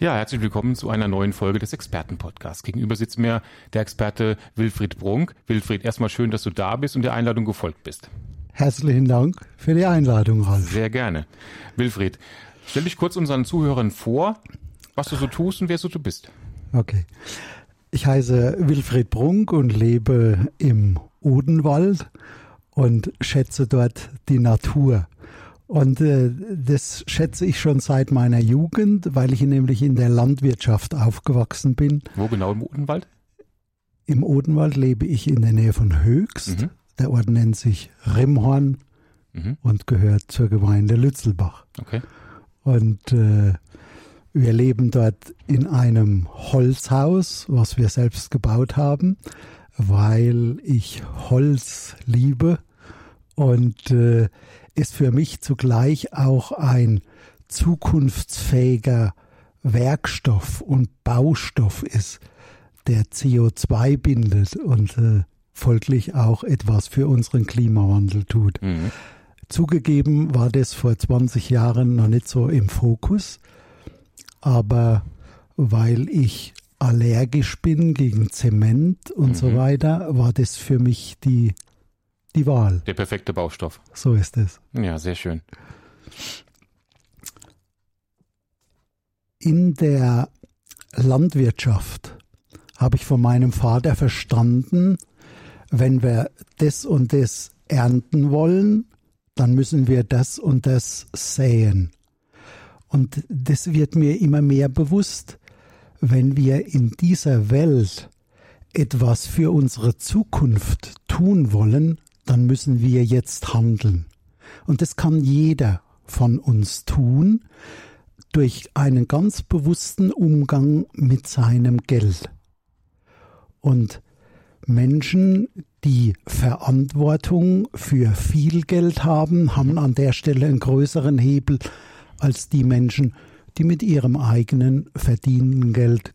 Ja, herzlich willkommen zu einer neuen Folge des Expertenpodcasts. Gegenüber sitzt mir der Experte Wilfried Brunk. Wilfried, erstmal schön, dass du da bist und der Einladung gefolgt bist. Herzlichen Dank für die Einladung, Ralf. Sehr gerne. Wilfried, stell dich kurz unseren Zuhörern vor, was du so tust und wer so du bist. Okay. Ich heiße Wilfried Brunk und lebe im Odenwald und schätze dort die Natur. Und äh, das schätze ich schon seit meiner Jugend, weil ich nämlich in der Landwirtschaft aufgewachsen bin. Wo genau im Odenwald? Im Odenwald lebe ich in der Nähe von Höchst. Mhm. Der Ort nennt sich Rimhorn mhm. und gehört zur Gemeinde Lützelbach. Okay. Und äh, wir leben dort in einem Holzhaus, was wir selbst gebaut haben, weil ich Holz liebe und äh, ist für mich zugleich auch ein zukunftsfähiger Werkstoff und Baustoff ist, der CO2 bindet und äh, folglich auch etwas für unseren Klimawandel tut. Mhm. Zugegeben war das vor 20 Jahren noch nicht so im Fokus, aber weil ich allergisch bin gegen Zement und mhm. so weiter, war das für mich die die Wahl. Der perfekte Baustoff. So ist es. Ja, sehr schön. In der Landwirtschaft habe ich von meinem Vater verstanden, wenn wir das und das ernten wollen, dann müssen wir das und das säen. Und das wird mir immer mehr bewusst, wenn wir in dieser Welt etwas für unsere Zukunft tun wollen, dann müssen wir jetzt handeln. Und das kann jeder von uns tun durch einen ganz bewussten Umgang mit seinem Geld. Und Menschen, die Verantwortung für viel Geld haben, haben an der Stelle einen größeren Hebel als die Menschen, die mit ihrem eigenen verdienten Geld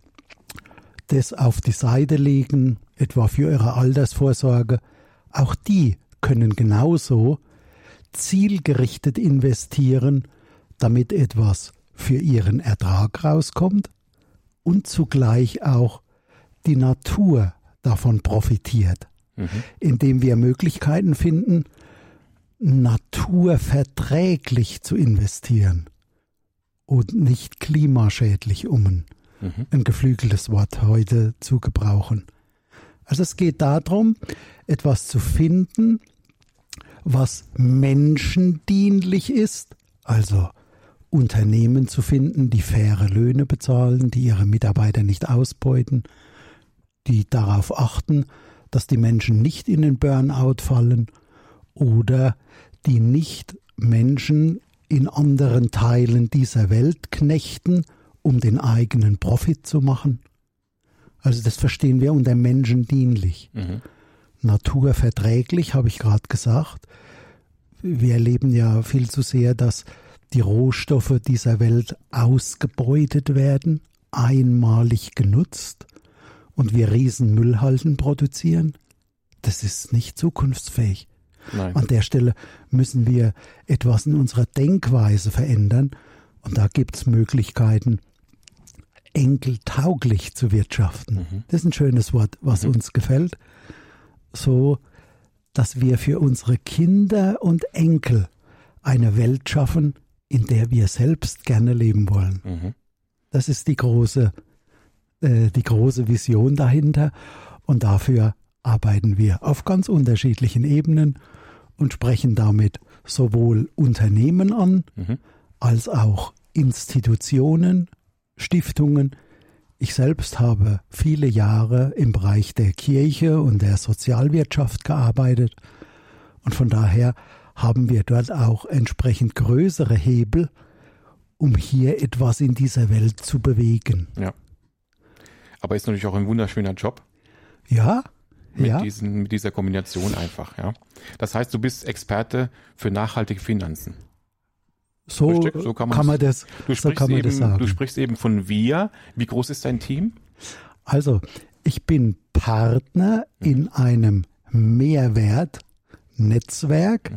das auf die Seite legen, etwa für ihre Altersvorsorge. Auch die können genauso zielgerichtet investieren, damit etwas für ihren Ertrag rauskommt und zugleich auch die Natur davon profitiert, mhm. indem wir Möglichkeiten finden, naturverträglich zu investieren und nicht klimaschädlich, um ein, mhm. ein geflügeltes Wort heute zu gebrauchen. Also es geht darum, etwas zu finden, was menschendienlich ist, also Unternehmen zu finden, die faire Löhne bezahlen, die ihre Mitarbeiter nicht ausbeuten, die darauf achten, dass die Menschen nicht in den Burnout fallen oder die nicht Menschen in anderen Teilen dieser Welt knechten, um den eigenen Profit zu machen. Also das verstehen wir unter menschendienlich. Mhm naturverträglich, habe ich gerade gesagt. Wir erleben ja viel zu sehr, dass die Rohstoffe dieser Welt ausgebeutet werden, einmalig genutzt und wir riesen Müllhalden produzieren. Das ist nicht zukunftsfähig. Nein. An der Stelle müssen wir etwas in unserer Denkweise verändern und da gibt es Möglichkeiten, enkeltauglich zu wirtschaften. Mhm. Das ist ein schönes Wort, was mhm. uns gefällt so, dass wir für unsere Kinder und Enkel eine Welt schaffen, in der wir selbst gerne leben wollen. Mhm. Das ist die große, äh, die große Vision dahinter. Und dafür arbeiten wir auf ganz unterschiedlichen Ebenen und sprechen damit sowohl Unternehmen an, mhm. als auch Institutionen, Stiftungen, ich selbst habe viele Jahre im Bereich der Kirche und der Sozialwirtschaft gearbeitet und von daher haben wir dort auch entsprechend größere Hebel, um hier etwas in dieser Welt zu bewegen. Ja. Aber ist natürlich auch ein wunderschöner Job. Ja, mit, Ja. diesen, mit dieser Kombination einfach. Ja. Das heißt, du bist Experte für nachhaltige Finanzen. So, so kann kann, man das, Du so sprichst, kann man eben, das sagen. du sprichst eben von wir. Wie groß ist dein Team? Also, ich bin Partner in einem Mehrwertnetzwerk.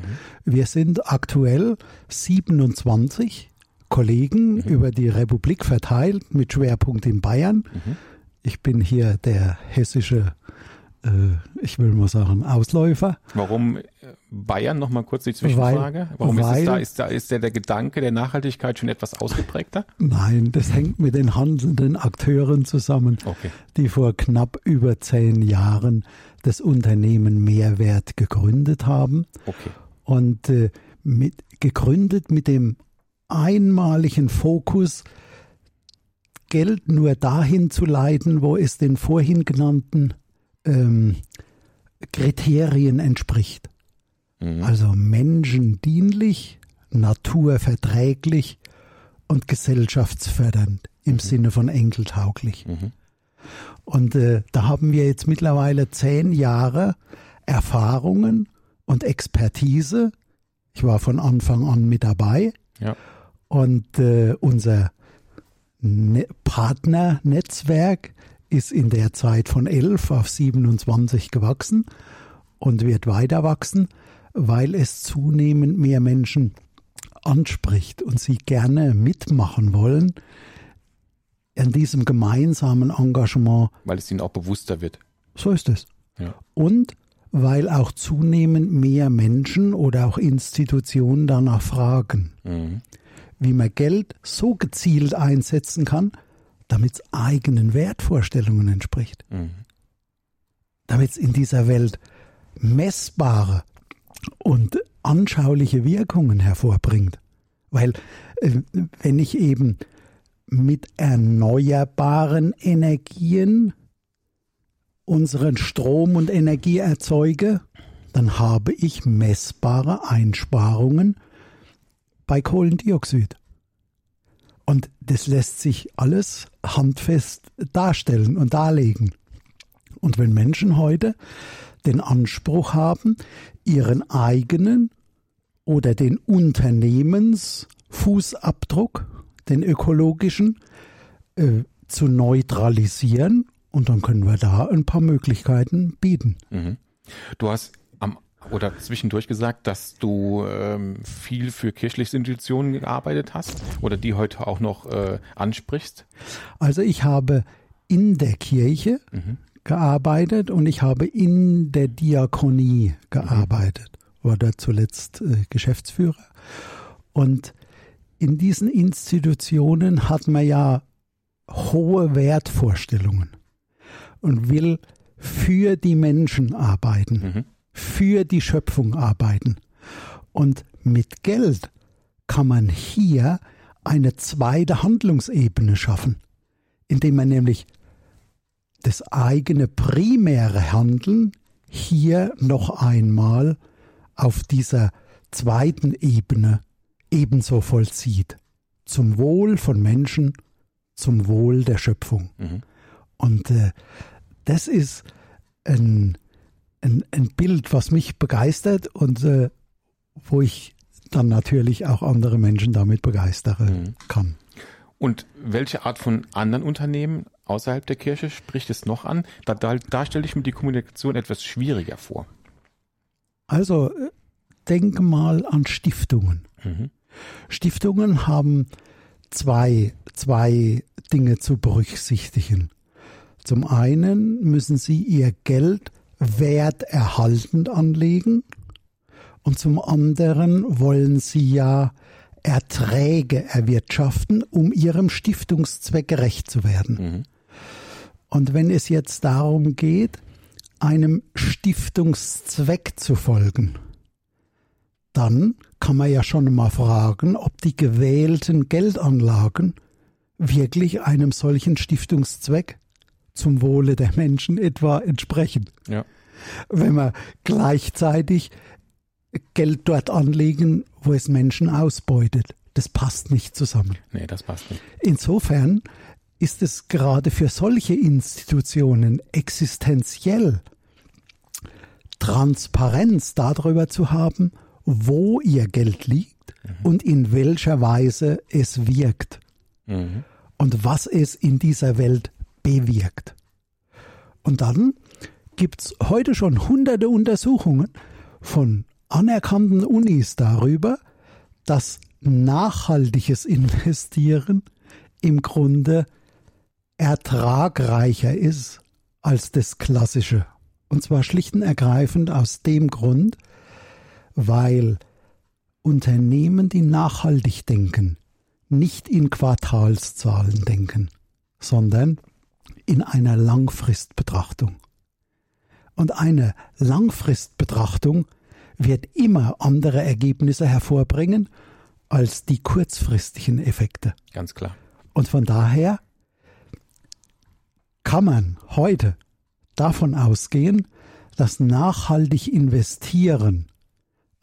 Wir sind aktuell 27 Kollegen über die Republik verteilt mit Schwerpunkt in Bayern. Ich bin hier der hessische, ich will mal sagen, Ausläufer. Warum äh, Bayern? Nochmal kurz die Zwischenfrage. Weil- Warum ist es weil- da? Ist da ist der, der Gedanke der Nachhaltigkeit schon etwas ausgeprägter? Nein, das hängt mit den handelnden Akteuren zusammen. Okay. die vor knapp über zehn Jahren das Unternehmen Mehrwert gegründet haben Okay. und äh, mit, gegründet mit dem einmaligen Fokus, Geld nur dahin zu leiten, wo es den vorhin genannten ähm, Kriterien entspricht. Mhm. Also menschendienlich, naturverträglich und gesellschaftsfördernd im Sinne von enkeltauglich. Mhm. Und äh, da haben wir jetzt mittlerweile zehn Jahre Erfahrungen und Expertise. Ich war von Anfang an mit dabei. Ja. Und äh, unser ne Partnernetzwerk ist in der Zeit von 11 auf 27 gewachsen und wird weiter wachsen, weil es zunehmend mehr Menschen anspricht und sie gerne mitmachen wollen an diesem gemeinsamen Engagement. Weil es ihnen auch bewusster wird. So ist es. Ja. Und weil auch zunehmend mehr Menschen oder auch Institutionen danach fragen, Mhm. wie man Geld so gezielt einsetzen kann, damit es eigenen Wertvorstellungen entspricht. Mhm. Damit es in dieser Welt messbare und anschauliche Wirkungen hervorbringt. Weil äh, wenn ich eben mit erneuerbaren Energien unseren Strom und Energie erzeuge, dann habe ich messbare Einsparungen bei Kohlendioxid. Und das lässt sich alles handfest darstellen und darlegen. Und wenn Menschen heute den Anspruch haben, ihren eigenen oder den Unternehmensfußabdruck, den ökologischen, äh, zu neutralisieren, und dann können wir da ein paar Möglichkeiten bieten. Mhm. Du hast oder zwischendurch gesagt, dass du ähm, viel für kirchliche Institutionen gearbeitet hast oder die heute auch noch äh, ansprichst. Also ich habe in der Kirche gearbeitet und ich habe in der Diakonie gearbeitet, war da zuletzt äh, Geschäftsführer. Und in diesen Institutionen hat man ja hohe Wertvorstellungen und will für die Menschen arbeiten, Mhm. Für die Schöpfung arbeiten. Und mit Geld kann man hier eine zweite Handlungsebene schaffen, indem man nämlich das eigene primäre Handeln hier noch einmal auf dieser zweiten Ebene ebenso vollzieht. Zum Wohl von Menschen, zum Wohl der Schöpfung. Mhm. Und äh, das ist ein, ein, ein Bild, was mich begeistert und äh, wo ich dann natürlich auch andere Menschen damit begeistern Mhm. kann. Und welche Art von anderen Unternehmen außerhalb der Kirche spricht es noch an? Da, da, da stelle ich mir die Kommunikation etwas schwieriger vor. Also äh, denke mal an Stiftungen. Mhm. Stiftungen haben zwei, zwei Dinge zu berücksichtigen. Zum einen müssen sie ihr Geld werterhaltend anlegen und zum anderen wollen sie ja Erträge erwirtschaften, um ihrem Stiftungszweck gerecht zu werden. Mhm. Und wenn es jetzt darum geht, einem Stiftungszweck zu folgen, dann kann man ja schon mal fragen, ob die gewählten Geldanlagen wirklich einem solchen Stiftungszweck zum Wohle der Menschen etwa entsprechen. Ja. Wenn wir gleichzeitig Geld dort anlegen, wo es Menschen ausbeutet. Das passt nicht zusammen. Nee, das passt nicht. Insofern ist es gerade für solche Institutionen existenziell, Transparenz darüber zu haben, wo ihr Geld liegt und in welcher Weise es wirkt Mhm. und was es in dieser Welt bewirkt. Und dann gibt's heute schon hunderte Untersuchungen von anerkannten Unis darüber, dass nachhaltiges Investieren im Grunde ertragreicher ist als das klassische. Und zwar schlicht und ergreifend aus dem Grund, weil Unternehmen, die nachhaltig denken, nicht in Quartalszahlen denken, sondern in einer Langfristbetrachtung. Und eine Langfristbetrachtung wird immer andere Ergebnisse hervorbringen als die kurzfristigen Effekte. Ganz klar. Und von daher kann man heute davon ausgehen, dass nachhaltig investieren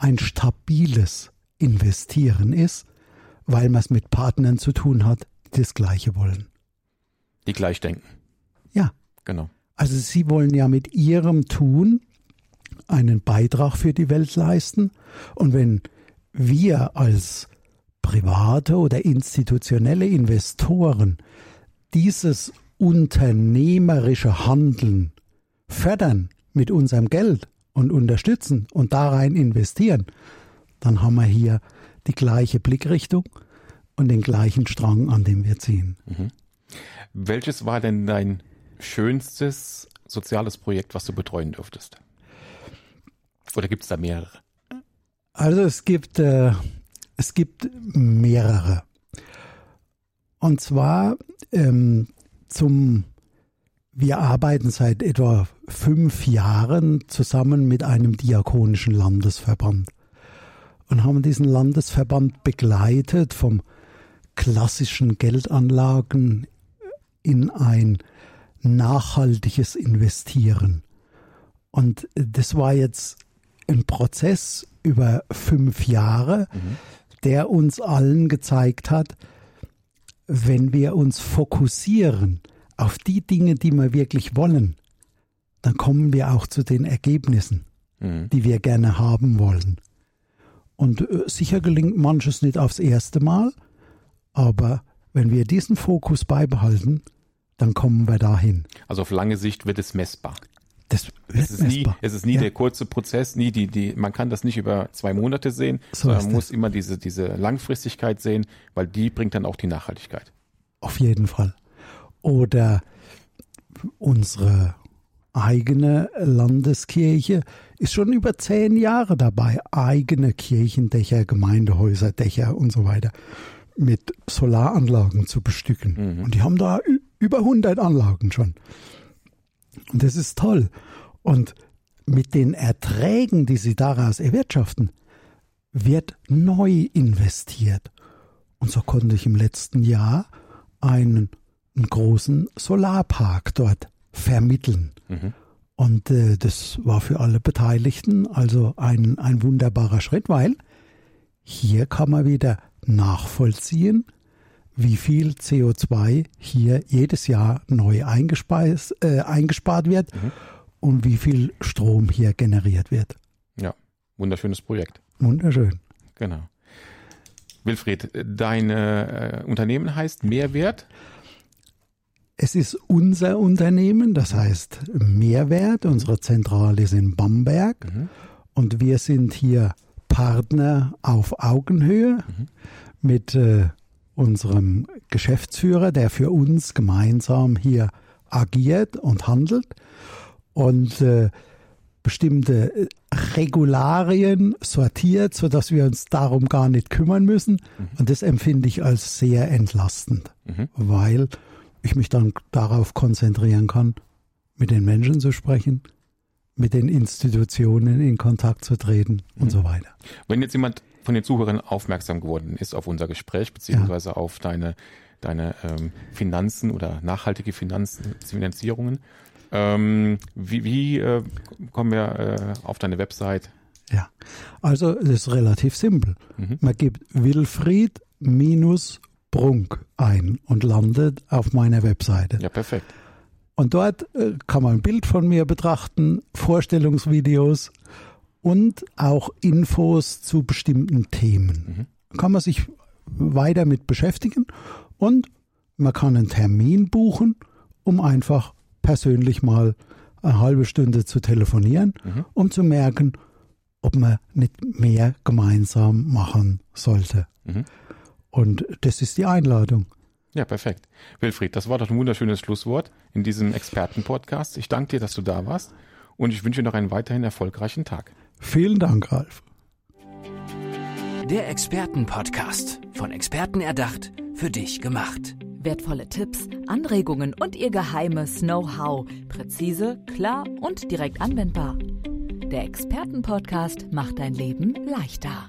ein stabiles Investieren ist, weil man es mit Partnern zu tun hat, die das Gleiche wollen. Die gleich denken. Ja, Genau. also Sie wollen ja mit Ihrem Tun einen Beitrag für die Welt leisten. Und wenn wir als private oder institutionelle Investoren dieses unternehmerische Handeln fördern mit unserem Geld und unterstützen und da rein investieren, dann haben wir hier die gleiche Blickrichtung und den gleichen Strang, an dem wir ziehen. Welches war denn dein schönstes soziales Projekt, was du betreuen durftest? Oder gibt es da mehrere? Also es gibt, äh, es gibt mehrere. Und zwar ähm, zum, wir arbeiten seit etwa fünf Jahren zusammen mit einem diakonischen Landesverband und haben diesen Landesverband begleitet vom klassischen Geldanlagen in ein nachhaltiges Investieren. Und das war jetzt ein Prozess über fünf Jahre, der uns allen gezeigt hat, wenn wir uns fokussieren auf die Dinge, die wir wirklich wollen, dann kommen wir auch zu den Ergebnissen, Mhm. die wir gerne haben wollen. Und äh, sicher gelingt manches nicht aufs erste Mal, aber wenn wir diesen Fokus beibehalten, dann kommen wir dahin. Also auf lange Sicht wird es messbar. Das wird Es ist nie, messbar. es ist nie Ja. der kurze Prozess, nie die, die, man kann das nicht über zwei Monate sehen, So sondern man muss immer diese, diese Langfristigkeit sehen, weil die bringt dann auch die Nachhaltigkeit. Auf jeden Fall. Oder unsere eigene Landeskirche ist schon über zehn Jahre dabei, eigene Kirchendächer, Gemeindehäuser, Dächer und so weiter mit Solaranlagen zu bestücken. Und die haben da über 100 Anlagen schon. Und das ist toll. Und mit den Erträgen, die sie daraus erwirtschaften, wird neu investiert. Und so konnte ich im letzten Jahr einen, einen großen Solarpark dort vermitteln. Und äh, das war für alle Beteiligten also ein, ein wunderbarer Schritt, weil hier kann man wieder nachvollziehen, wie viel CO2 hier jedes Jahr neu eingespeist, äh, eingespart wird und wie viel Strom hier generiert wird. Ja, wunderschönes Projekt. Wunderschön. Genau. Wilfried, dein äh, Unternehmen heißt Mehrwert. Es ist unser Unternehmen, das heißt Mehrwert. Unsere Zentrale ist in Bamberg und wir sind hier Partner auf Augenhöhe mit äh, unserem Geschäftsführer, der für uns gemeinsam hier agiert und handelt und äh, bestimmte äh, Regularien sortiert, sodass wir uns darum gar nicht kümmern müssen. Und das empfinde ich als sehr entlastend, weil ich mich dann darauf konzentrieren kann, mit den Menschen zu sprechen, mit den Institutionen in Kontakt zu treten und so weiter. Wenn jetzt jemand von den Zuhörern aufmerksam geworden ist auf unser Gespräch, beziehungsweise auf deine, deine ähm, Finanzen oder nachhaltige Finanzen, Finanzierungen, ähm, wie, wie äh, kommen wir äh, auf deine Website? Ja, also das ist relativ simpel. Man gibt Wilfried minus Brunk ein und landet auf meiner Webseite. Ja, perfekt. Und dort äh, kann man ein Bild von mir betrachten, Vorstellungsvideos und auch Infos zu bestimmten Themen. Mhm. Kann man sich weiter mit beschäftigen und man kann einen Termin buchen, um einfach persönlich mal eine halbe Stunde zu telefonieren, mhm. um zu merken, ob man nicht mehr gemeinsam machen sollte. Mhm. Und das ist die Einladung. Ja, perfekt. Wilfried, das war doch ein wunderschönes Schlusswort in diesem Expertenpodcast. Ich danke dir, dass du da warst und ich wünsche dir noch einen weiterhin erfolgreichen Tag. Vielen Dank, Ralf. Der Expertenpodcast, von Experten erdacht, für dich gemacht. Wertvolle Tipps, Anregungen und ihr geheimes Know-how. Präzise, klar und direkt anwendbar. Der Expertenpodcast macht dein Leben leichter.